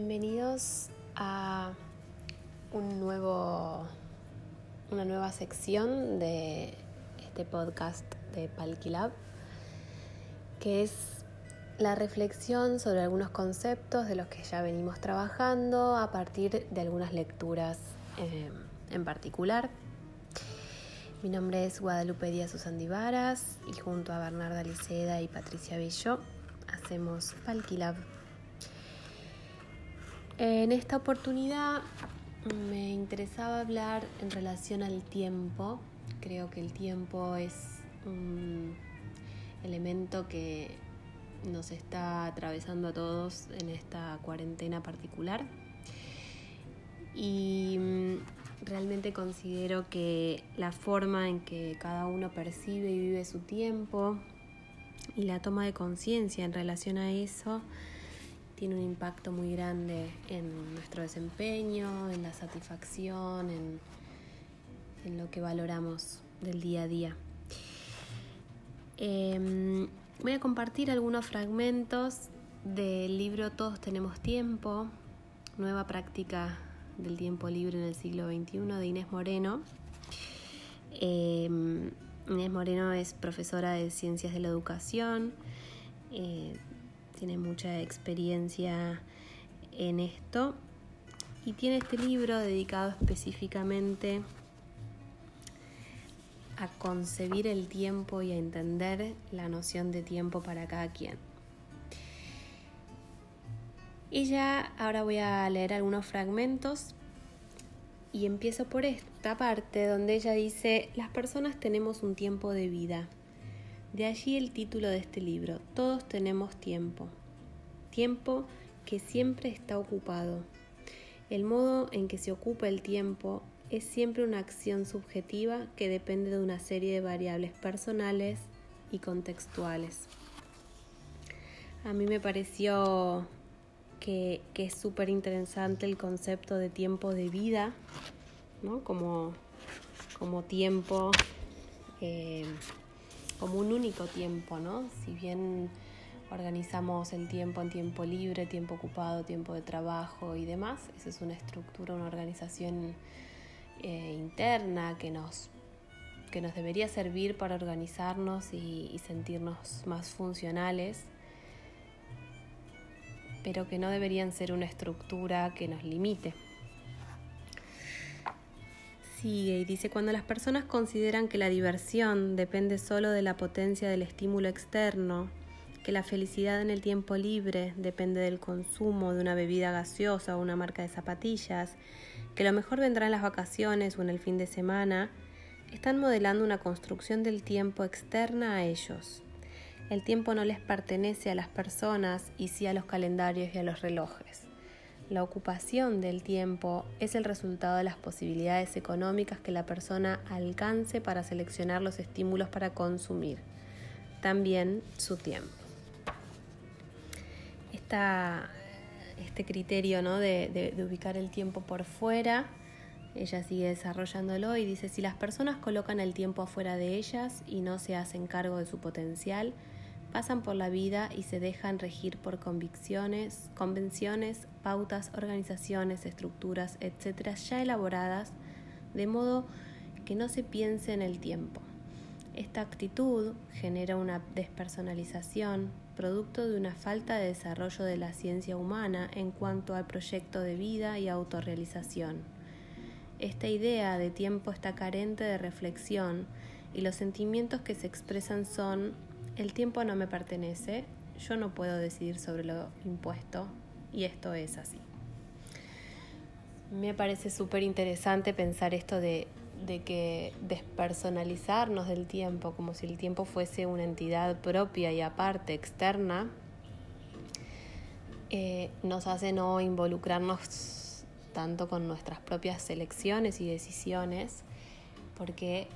Bienvenidos a un nuevo, una nueva sección de este podcast de Palquilab, que es la reflexión sobre algunos conceptos de los que ya venimos trabajando a partir de algunas lecturas eh, en particular. Mi nombre es Guadalupe Díaz Usandivaras y junto a Bernarda Liceda y Patricia Bello hacemos Palquilab. En esta oportunidad me interesaba hablar en relación al tiempo. Creo que el tiempo es un elemento que nos está atravesando a todos en esta cuarentena particular. Y mm, realmente considero que la forma en que cada uno percibe y vive su tiempo y la toma de conciencia en relación a eso tiene un impacto muy grande en nuestro desempeño, en la satisfacción, en, en lo que valoramos del día a día. Em, voy a compartir algunos fragmentos del libro Todos tenemos tiempo, nueva práctica del tiempo libre en el siglo XXI de Inés Moreno. Em, Inés Moreno es profesora de Ciencias de la Educación, eh, tiene mucha experiencia en esto. Y tiene este libro dedicado específicamente a concebir el tiempo y a entender la noción de tiempo para cada quien. Y ya ahora voy a leer algunos fragmentos. Y empiezo por esta parte donde ella dice, las personas tenemos un tiempo de vida de allí el título de este libro, Todos tenemos tiempo. Tiempo que siempre está ocupado. El modo en que se ocupa el tiempo es siempre una acción subjetiva que depende de una serie de variables personales y contextuales. A mí me pareció que, es súper interesante el concepto de tiempo de vida, ¿no? como, como tiempo eh, como un único tiempo, ¿no? Si bien organizamos el tiempo en tiempo libre, tiempo ocupado, tiempo de trabajo y demás, esa es una estructura, una organización eh, interna que nos, que nos debería servir para organizarnos y sentirnos más funcionales, pero que no deberían ser una estructura que nos limite sigue y dice, cuando las personas consideran que la diversión depende solo de la potencia del estímulo externo, que la felicidad en el tiempo libre depende del consumo de una bebida gaseosa o una marca de zapatillas, que lo mejor vendrá en las vacaciones o en el fin de semana, están modelando una construcción del tiempo externa a ellos. El tiempo no les pertenece a las personas y sí a los calendarios y a los relojes. La ocupación del tiempo es el resultado de las posibilidades económicas que la persona alcance para seleccionar los estímulos para consumir, también su tiempo. este criterio ¿no? de, de ubicar el tiempo por fuera, ella sigue desarrollándolo y dice, si las personas colocan el tiempo afuera de ellas y no se hacen cargo de su potencial, pasan por la vida y se dejan regir por convicciones, convenciones, pautas, organizaciones, estructuras, etcétera, ya elaboradas, de modo que no se piense en el tiempo. Esta actitud genera una despersonalización, producto de una falta de desarrollo de la ciencia humana en cuanto al proyecto de vida y autorrealización. Esta idea de tiempo está carente de reflexión y los sentimientos que se expresan son el tiempo no me pertenece, yo no puedo decidir sobre lo impuesto y esto es así. Me parece súper interesante pensar esto de, que despersonalizarnos del tiempo, como si el tiempo fuese una entidad propia y aparte, externa, eh, nos hace no involucrarnos tanto con nuestras propias elecciones y decisiones, porque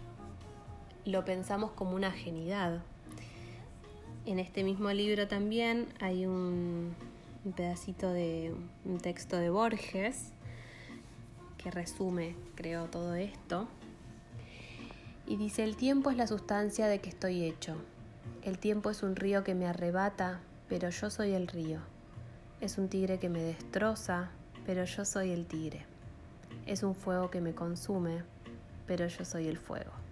lo pensamos como una ajenidad, en este mismo libro también hay un, pedacito de un texto de Borges que resume, creo, todo esto. Y dice, el tiempo es la sustancia de que estoy hecho. El tiempo es un río que me arrebata, pero yo soy el río. Es un tigre que me destroza, pero yo soy el tigre. Es un fuego que me consume, pero yo soy el fuego.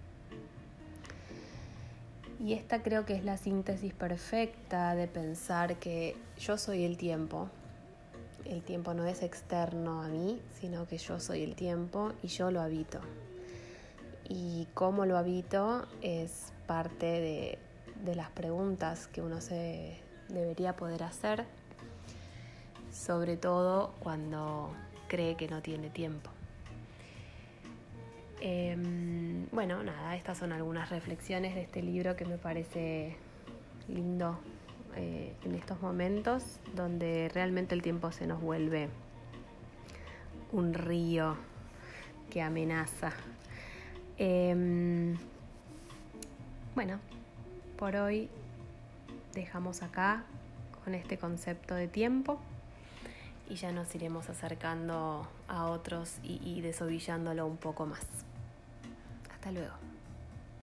Y esta creo que es la síntesis perfecta de pensar que yo soy el tiempo. El tiempo no es externo a mí, sino que yo soy el tiempo y yo lo habito. Y cómo lo habito es parte de, de las preguntas que uno se debería poder hacer, sobre todo cuando cree que no tiene tiempo. Em, bueno, nada, estas son algunas reflexiones de este libro que me parece lindo eh, en estos momentos donde realmente el tiempo se nos vuelve un río que amenaza. Em, bueno, por hoy dejamos acá con este concepto de tiempo y ya nos iremos acercando a otros y, y desovillándolo un poco más. Hasta luego.